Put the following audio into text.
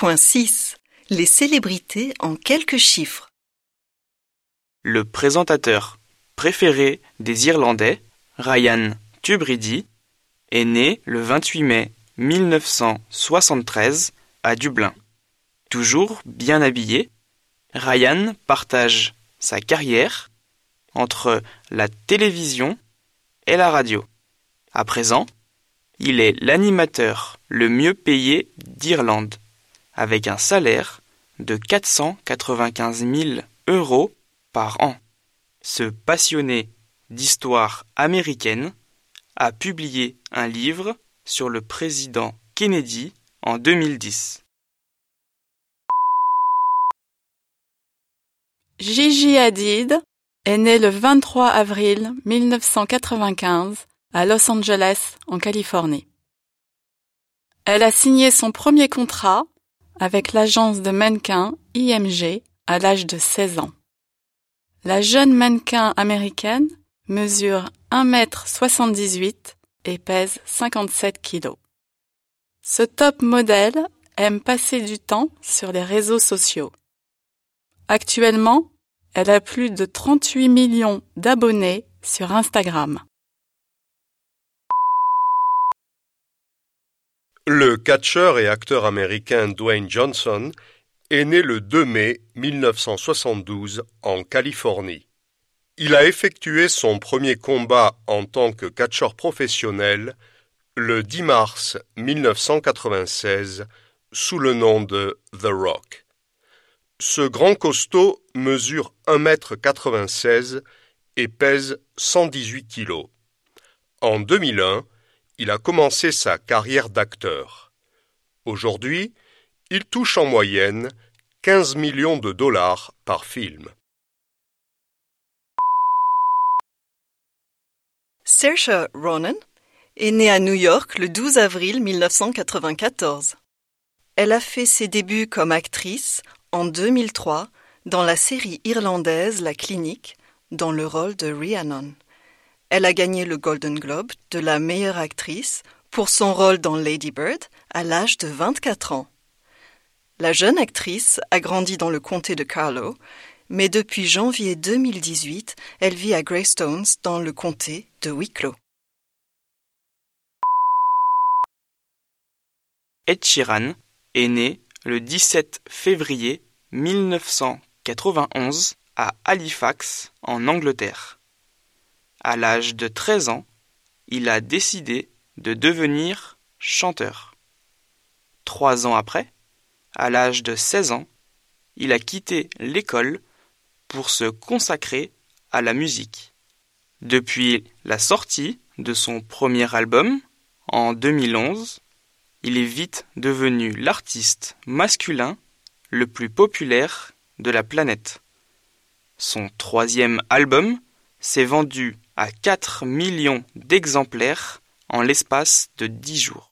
2.6 Les célébrités en quelques chiffres. Le présentateur préféré des Irlandais, Ryan Tubridy, est né le 28 mai 1973 à Dublin. Toujours bien habillé, Ryan partage sa carrière entre la télévision et la radio. À présent, il est l'animateur le mieux payé d'Irlande, avec un salaire de 495 000 euros par an. Ce passionné d'histoire américaine a publié un livre sur le président Kennedy en 2010. Gigi Hadid est né le 23 avril 1995 à Los Angeles, en Californie. Elle a signé son premier contrat avec l'agence de mannequins IMG à l'âge de 16 ans. La jeune mannequin américaine mesure 1m78 et pèse 57 kg. Ce top modèle aime passer du temps sur les réseaux sociaux. Actuellement, elle a plus de 38 millions d'abonnés sur Instagram. Le catcheur et acteur américain Dwayne Johnson est né le 2 mai 1972 en Californie. Il a effectué son premier combat en tant que catcheur professionnel le 10 mars 1996 sous le nom de The Rock. Ce grand costaud mesure 1,96 m et pèse 118 kg. En 2001, il a commencé sa carrière d'acteur. Aujourd'hui, il touche en moyenne 15 millions de dollars par film. Saoirse Ronan est née à New York le 12 avril 1994. Elle a fait ses débuts comme actrice en 2003 dans la série irlandaise La Clinique dans le rôle de Rhiannon. Elle a gagné le Golden Globe de la meilleure actrice pour son rôle dans Lady Bird à l'âge de 24 ans. La jeune actrice a grandi dans le comté de Carlow, mais depuis janvier 2018, elle vit à Greystones dans le comté de Wicklow. Ed Sheeran est né le 17 février 1991 à Halifax, en Angleterre. À l'âge de 13 ans, il a décidé de devenir chanteur. Trois ans après, à l'âge de 16 ans, il a quitté l'école pour se consacrer à la musique. Depuis la sortie de son premier album, en 2011, il est vite devenu l'artiste masculin le plus populaire de la planète. Son troisième album s'est vendu à 4 millions d'exemplaires en l'espace de 10 jours.